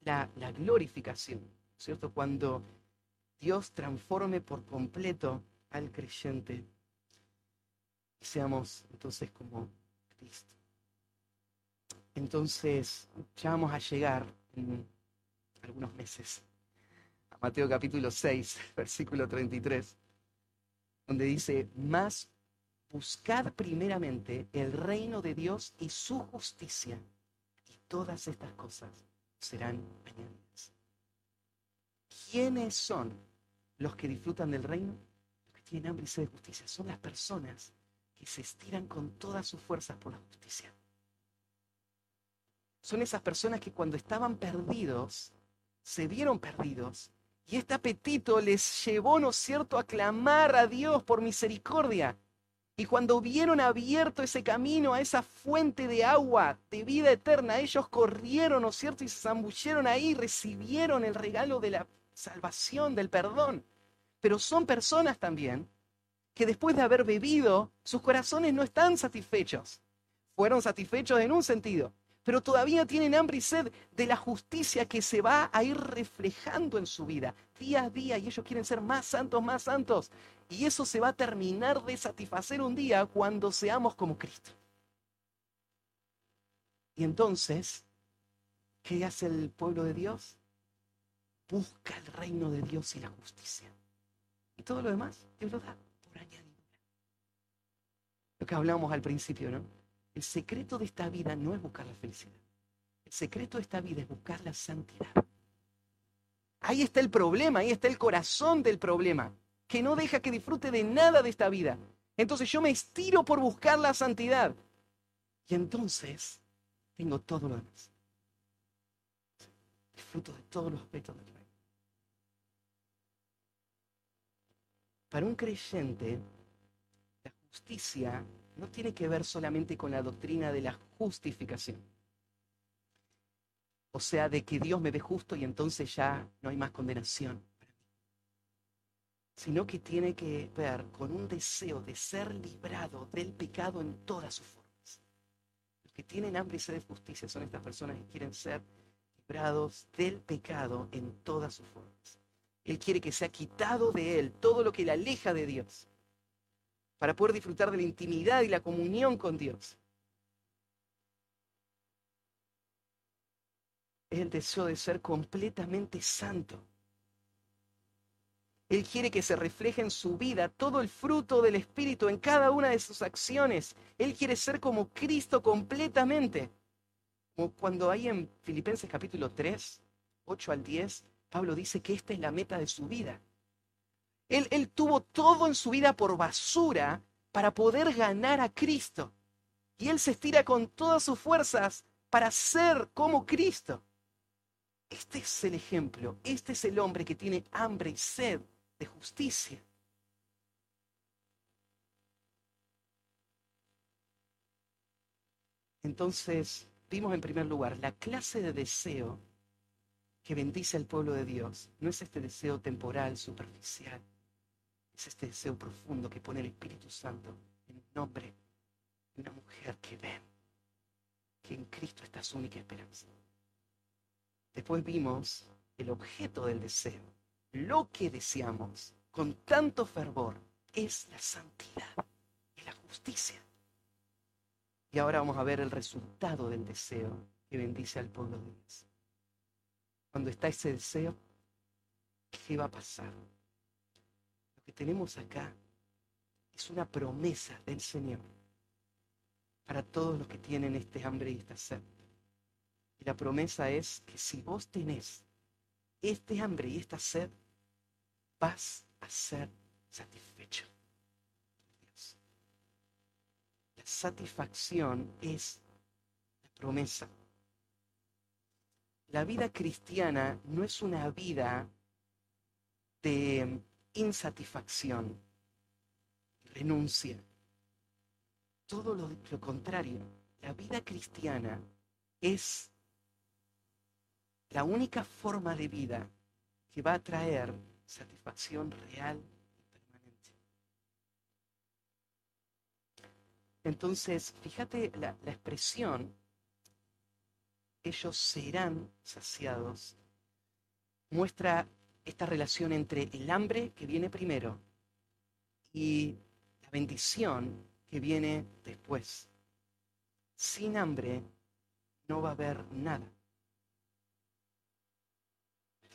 la, la glorificación ¿cierto? Cuando Dios transforme por completo al creyente y seamos entonces como Cristo. Entonces, ya vamos a llegar algunos meses a Mateo capítulo 6, versículo 33, donde dice, más buscad primeramente el reino de Dios y su justicia, y todas estas cosas serán añadidas. ¿Quiénes son los que disfrutan del reino? Los que tienen hambre y sed de justicia. Son las personas que se estiran con todas sus fuerzas por la justicia. Son esas personas que cuando estaban perdidos, se vieron perdidos. Y este apetito les llevó, ¿no es cierto?, a clamar a Dios por misericordia. Y cuando vieron abierto ese camino a esa fuente de agua de vida eterna, ellos corrieron, ¿no es cierto?, y se zambulleron ahí, recibieron el regalo de la salvación, del perdón. Pero son personas también que después de haber bebido, sus corazones no están satisfechos. Fueron satisfechos en un sentido, pero todavía tienen hambre y sed de la justicia que se va a ir reflejando en su vida día a día y ellos quieren ser más santos, más santos. Y eso se va a terminar de satisfacer un día cuando seamos como Cristo. Y entonces, ¿qué hace el pueblo de Dios? Busca el reino de Dios y la justicia. Y todo lo demás Dios lo da por añadidura. Lo que hablábamos al principio, ¿no? El secreto de esta vida no es buscar la felicidad. El secreto de esta vida es buscar la santidad. Ahí está el problema, ahí está el corazón del problema, que no deja que disfrute de nada de esta vida. Entonces yo me estiro por buscar la santidad. Y entonces tengo todo lo demás. Disfruto de todos los aspectos del Para un creyente, la justicia no tiene que ver solamente con la doctrina de la justificación. O sea, de que Dios me ve justo y entonces ya no hay más condenación Sino que tiene que ver con un deseo de ser librado del pecado en todas sus formas. Los que tienen hambre y sed de justicia son estas personas que quieren ser librados del pecado en todas sus formas. Él quiere que sea quitado de él todo lo que le aleja de Dios, para poder disfrutar de la intimidad y la comunión con Dios. Es el deseo de ser completamente santo. Él quiere que se refleje en su vida todo el fruto del Espíritu en cada una de sus acciones. Él quiere ser como Cristo completamente. Como cuando hay en Filipenses capítulo 3, 8 al 10, Pablo dice que esta es la meta de su vida. Él, tuvo todo en su vida por basura para poder ganar a Cristo. Y él se estira con todas sus fuerzas para ser como Cristo. Este es el ejemplo, este es el hombre que tiene hambre y sed de justicia. Entonces, vimos en primer lugar la clase de deseo que bendice al pueblo de Dios. No es este deseo temporal, superficial, es este deseo profundo que pone el Espíritu Santo en un hombre y una mujer que ven que en Cristo está su única esperanza. Después vimos el objeto del deseo. Lo que deseamos con tanto fervor es la santidad y la justicia. Y ahora vamos a ver el resultado del deseo que bendice al pueblo de Dios. Cuando está ese deseo, ¿qué va a pasar? Lo que tenemos acá es una promesa del Señor para todos los que tienen este hambre y esta sed. Y la promesa es que si vos tenés este hambre y esta sed, vas a ser satisfecho. Dios. La satisfacción es la promesa. La vida cristiana no es una vida de insatisfacción, renuncia. Todo lo, contrario, la vida cristiana es la única forma de vida que va a traer satisfacción real y permanente. Entonces, fíjate la expresión, ellos serán saciados, muestra esta relación entre el hambre que viene primero y la bendición que viene después. Sin hambre no va a haber nada.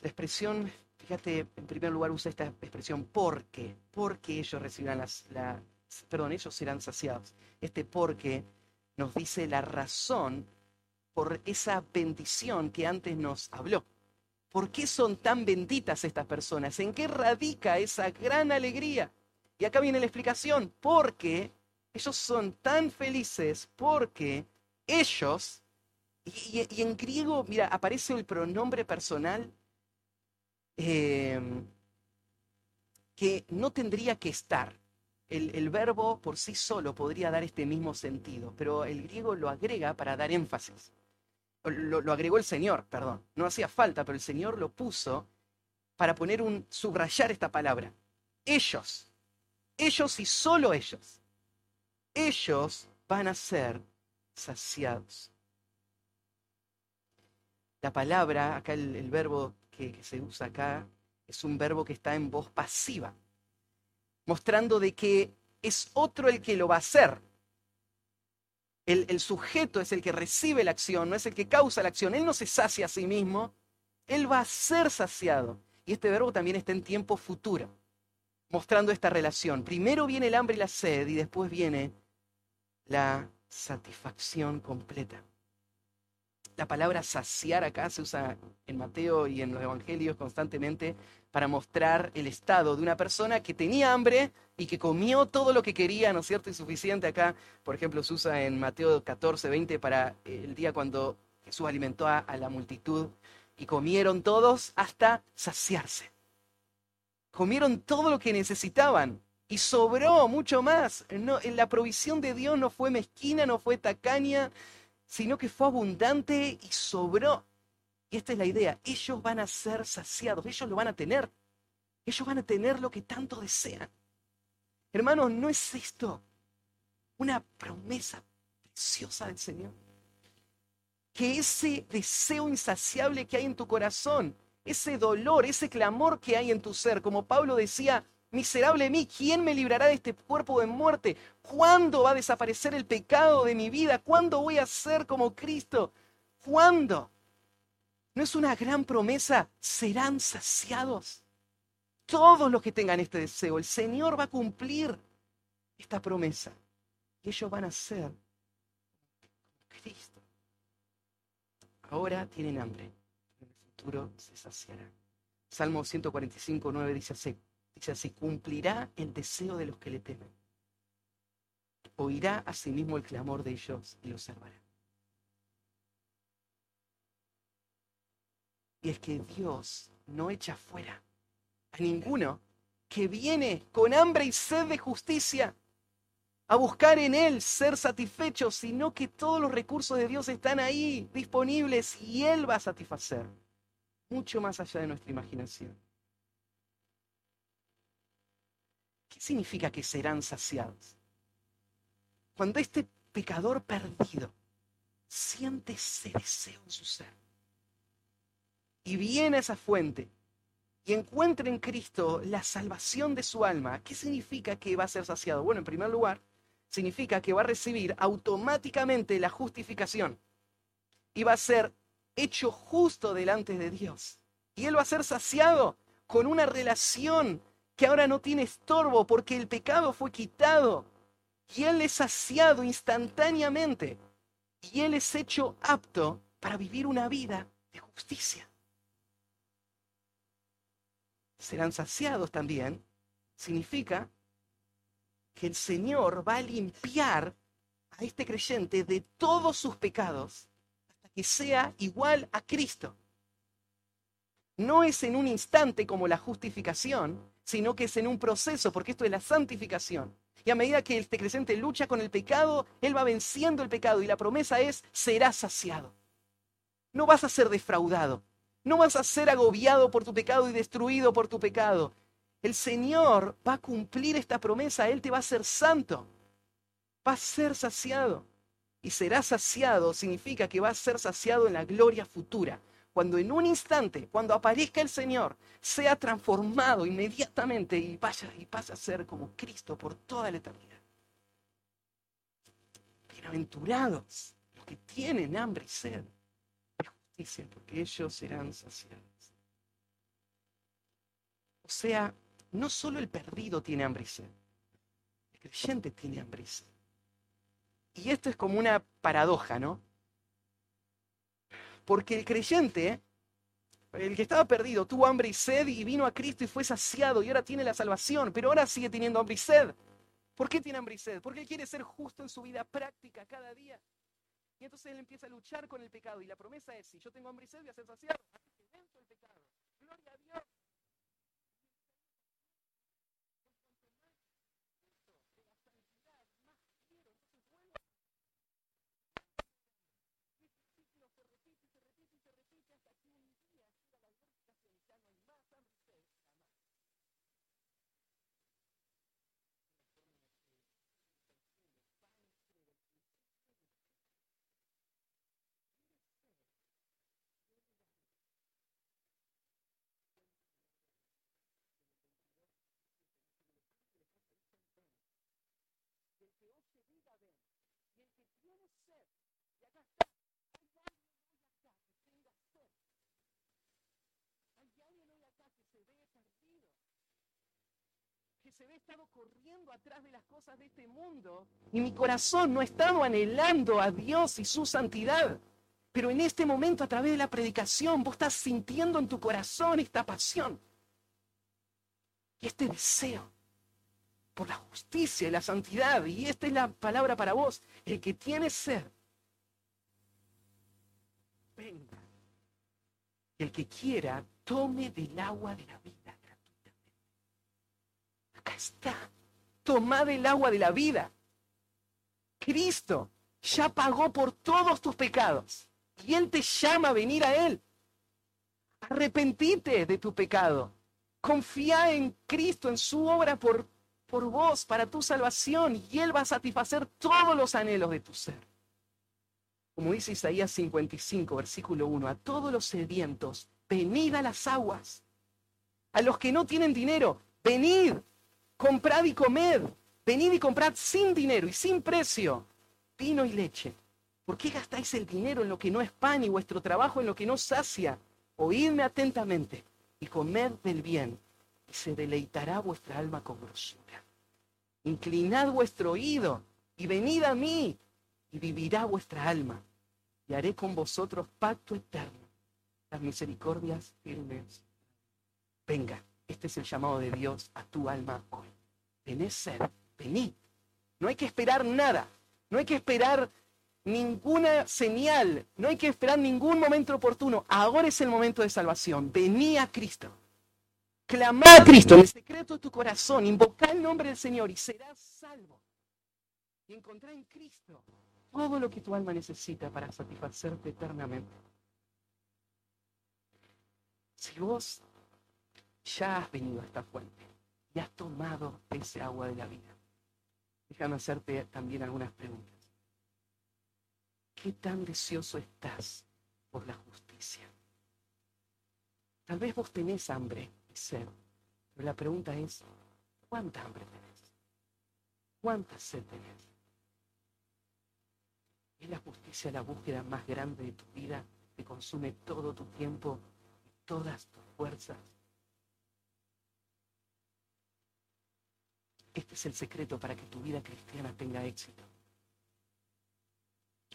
La expresión, fíjate, en primer lugar usa esta expresión porque, porque ellos recibirán las, la, perdón, ellos serán saciados. Este porque nos dice la razón por esa bendición que antes nos habló. ¿Por qué son tan benditas estas personas? ¿En qué radica esa gran alegría? Y acá viene la explicación, porque ellos son tan felices porque ellos, y, en griego, mira, aparece el pronombre personal Em, que no tendría que estar. El, verbo por sí solo podría dar este mismo sentido, pero el griego lo agrega para dar énfasis. Lo, agregó el Señor, perdón. No hacía falta, pero el Señor lo puso para poner un subrayar esta palabra. Ellos, ellos y solo ellos, ellos van a ser saciados. La palabra, acá el verbo que, se usa acá es un verbo que está en voz pasiva, mostrando de que es otro el que lo va a hacer. El, sujeto es el que recibe la acción, no es el que causa la acción. Él no se sacia a sí mismo, él va a ser saciado. Y este verbo también está en tiempo futuro, mostrando esta relación. Primero viene el hambre y la sed y después viene la satisfacción completa. La palabra saciar acá se usa en Mateo y en los evangelios constantemente para mostrar el estado de una persona que tenía hambre y que comió todo lo que quería, ¿no es cierto? Y suficiente acá, por ejemplo, se usa en Mateo 14, 20 para el día cuando Jesús alimentó a, la multitud y comieron todos hasta saciarse. Comieron todo lo que necesitaban y sobró mucho más. No, la provisión de Dios no fue mezquina, no fue tacaña, sino que fue abundante y sobró. Y esta es la idea, ellos van a ser saciados, ellos lo van a tener, ellos van a tener lo que tanto desean. Hermanos, ¿no es esto una promesa preciosa del Señor? Que ese deseo insaciable que hay en tu corazón, ese dolor, ese clamor que hay en tu ser, como Pablo decía, Miserable mí, ¿quién me librará de este cuerpo de muerte? ¿Cuándo va a desaparecer el pecado de mi vida? ¿Cuándo voy a ser como Cristo? ¿Cuándo? ¿No es una gran promesa? Serán saciados. Todos los que tengan este deseo, el Señor va a cumplir esta promesa. Y ellos van a ser Cristo. Ahora tienen hambre, en el futuro se saciarán. Salmo 145, 9 dice así Dice así, cumplirá el deseo de los que le temen. oirá a sí mismo el clamor de ellos y los salvará. Y es que Dios no echa fuera a ninguno que viene con hambre y sed de justicia a buscar en Él ser satisfecho, sino que todos los recursos de Dios están ahí disponibles y Él va a satisfacer, mucho más allá de nuestra imaginación. ¿Qué significa que serán saciados? Cuando este pecador perdido siente ese deseo en su ser y viene a esa fuente y encuentra en Cristo la salvación de su alma, ¿qué significa que va a ser saciado? Bueno, en primer lugar, significa que va a recibir automáticamente la justificación y va a ser hecho justo delante de Dios. Y él va a ser saciado con una relación que ahora no tiene estorbo porque el pecado fue quitado. Y él es saciado instantáneamente. Y él es hecho apto para vivir una vida de justicia. Serán saciados también. Significa que el Señor va a limpiar a este creyente de todos sus pecados hasta que sea igual a Cristo. No es en un instante como la justificación, sino que es en un proceso, porque esto es la santificación. Y a medida que este creyente lucha con el pecado, él va venciendo el pecado y la promesa es, será saciado. No vas a ser defraudado, no vas a ser agobiado por tu pecado y destruido por tu pecado. El Señor va a cumplir esta promesa, Él te va a ser santo, va a ser saciado. Y será saciado significa que va a ser saciado en la gloria futura. Cuando en un instante, cuando aparezca el Señor, sea transformado inmediatamente y vaya y pase a ser como Cristo por toda la eternidad. Bienaventurados los que tienen hambre y sed de justicia, porque ellos serán saciados. O sea, no solo el perdido tiene hambre y sed, el creyente tiene hambre y sed. Y esto es como una paradoja, ¿no? Porque el creyente, el que estaba perdido, tuvo hambre y sed y vino a Cristo y fue saciado y ahora tiene la salvación, pero ahora sigue teniendo hambre y sed. ¿Por qué tiene hambre y sed? Porque él quiere ser justo en su vida práctica cada día. Y entonces él empieza a luchar con el pecado y la promesa es, si yo tengo hambre y sed, voy a ser saciado. Se ve estado corriendo atrás de las cosas de este mundo y mi corazón no ha estado anhelando a Dios y su santidad. Pero en este momento, a través de la predicación, vos estás sintiendo en tu corazón esta pasión y este deseo por la justicia y la santidad. Y esta es la palabra para vos. El que tiene sed, venga. El que quiera, tome del agua de la vida acá está. Tomad el agua de la vida. Cristo ya pagó por todos tus pecados. Y Él te llama a venir a Él. Arrepentite de tu pecado. Confía en Cristo, en su obra por, por vos, para tu salvación. Y Él va a satisfacer todos los anhelos de tu ser. Como dice Isaías 55, versículo 1, a todos los sedientos, venid a las aguas. A los que no tienen dinero, venid comprad y comed, venid y comprad sin dinero y sin precio vino y leche. ¿Por qué gastáis el dinero en lo que no es pan y vuestro trabajo en lo que no sacia? Oídme atentamente y comed del bien, y se deleitará vuestra alma con grosura. Inclinad vuestro oído y venid a mí, y vivirá vuestra alma, y haré con vosotros pacto eterno, las misericordias firmes. Venga. Este es el llamado de Dios a tu alma hoy. Tenés sed, vení. No hay que esperar nada. No hay que esperar ninguna señal. No hay que esperar ningún momento oportuno. Ahora es el momento de salvación. Vení a Cristo. Clama a Cristo en el secreto de tu corazón. Invoca el nombre del Señor y serás salvo. Y encontrar en Cristo todo lo que tu alma necesita para satisfacerte eternamente. Si vos ya has venido a esta fuente y has tomado ese agua de la vida, déjame hacerte también algunas preguntas. ¿Qué tan deseoso estás por la justicia? Tal vez vos tenés hambre y sed, pero la pregunta es, ¿cuánta hambre tenés? ¿Cuánta sed tenés? ¿Es la justicia la búsqueda más grande de tu vida que consume todo tu tiempo todas tus fuerzas. Este es el secreto para que tu vida cristiana tenga éxito.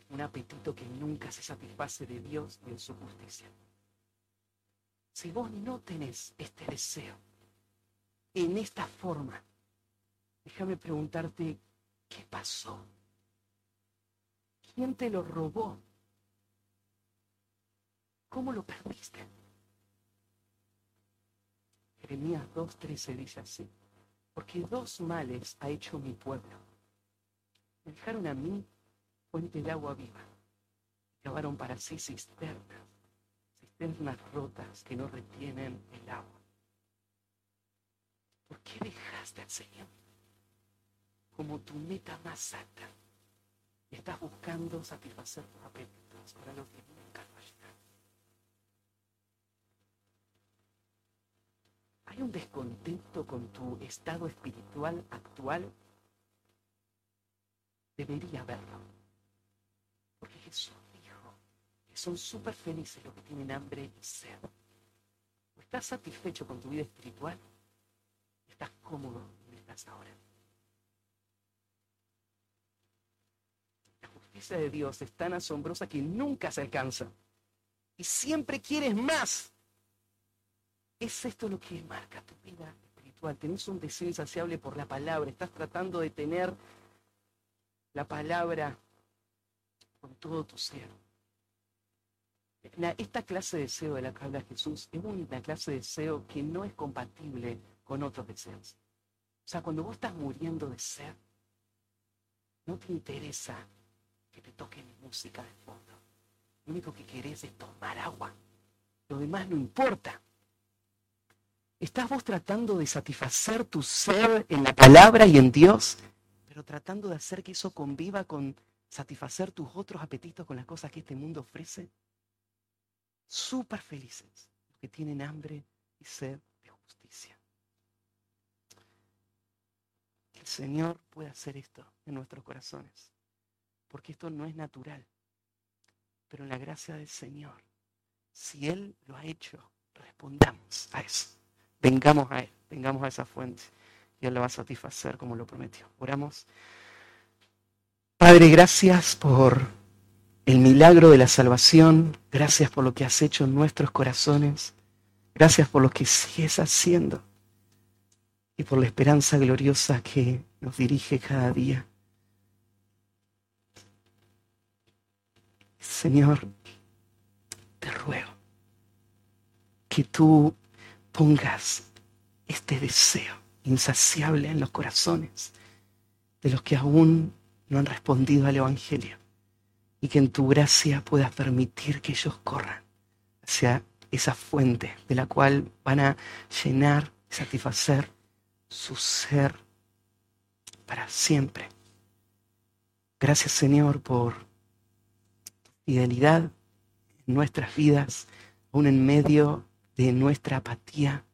Un apetito que nunca se satisface de Dios y de su justicia. Si vos no tenés este deseo en esta forma, déjame preguntarte, ¿qué pasó? ¿Quién te lo robó? ¿Cómo lo perdiste? Jeremías 2.13 dice así, porque dos males ha hecho mi pueblo. Me dejaron a mí fuente de agua viva, cavaron para sí cisternas, cisternas rotas que no retienen el agua. ¿Por qué dejaste al Señor como tu meta más alta? Estás buscando satisfacer tus apetitos ¿Hay un descontento con tu estado espiritual actual? Debería haberlo. Porque Jesús dijo que son súper felices los que tienen hambre y sed. ¿O estás satisfecho con tu vida espiritual? ¿Estás cómodo donde estás ahora? La justicia de Dios es tan asombrosa que nunca se alcanza. Y siempre quieres más. ¿Es esto lo que marca tu vida espiritual? ¿Tenés un deseo insaciable por la palabra? ¿Estás tratando de tener la palabra con todo tu ser? esta clase de deseo de la que habla Jesús es una clase de deseo que no es compatible con otros deseos. O sea, cuando vos estás muriendo de sed, no te interesa que te toque música de fondo. Lo único que querés es tomar agua. Lo demás no importa. ¿Estás vos tratando de satisfacer tu ser en la palabra y en Dios, pero tratando de hacer que eso conviva con satisfacer tus otros apetitos con las cosas que este mundo ofrece? Súper felices los que tienen hambre y sed de justicia. El Señor pueda hacer esto en nuestros corazones, porque esto no es natural, pero en la gracia del Señor, si Él lo ha hecho, respondamos a eso. Vengamos a Él, vengamos a esa fuente Él lo va a satisfacer como lo prometió. Oramos. Padre, gracias por el milagro de la salvación. Gracias por lo que has hecho en nuestros corazones. Gracias por lo que sigues haciendo y por la esperanza gloriosa que nos dirige cada día. Señor, te ruego que tú pongas este deseo insaciable en los corazones de los que aún no han respondido al Evangelio y que en tu gracia puedas permitir que ellos corran hacia esa fuente de la cual van a llenar y satisfacer su ser para siempre. Gracias Señor por tu fidelidad en nuestras vidas, aún en medio de nuestra apatía,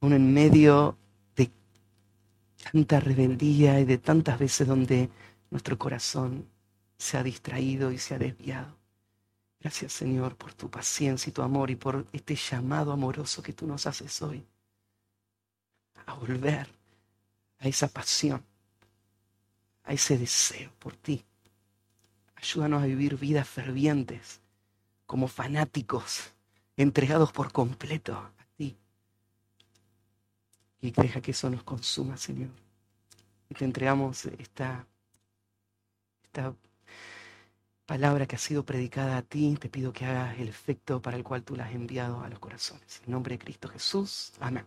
aún en medio de tanta rebeldía y de tantas veces donde nuestro corazón se ha distraído y se ha desviado. Gracias Señor por tu paciencia y tu amor y por este llamado amoroso que tú nos haces hoy a volver a esa pasión, a ese deseo por ti. Ayúdanos a vivir vidas fervientes como fanáticos entregados por completo a ti. Y deja que eso nos consuma, Señor. Y te entregamos esta, esta palabra que ha sido predicada a ti. Te pido que hagas el efecto para el cual tú la has enviado a los corazones. En nombre de Cristo Jesús. Amén.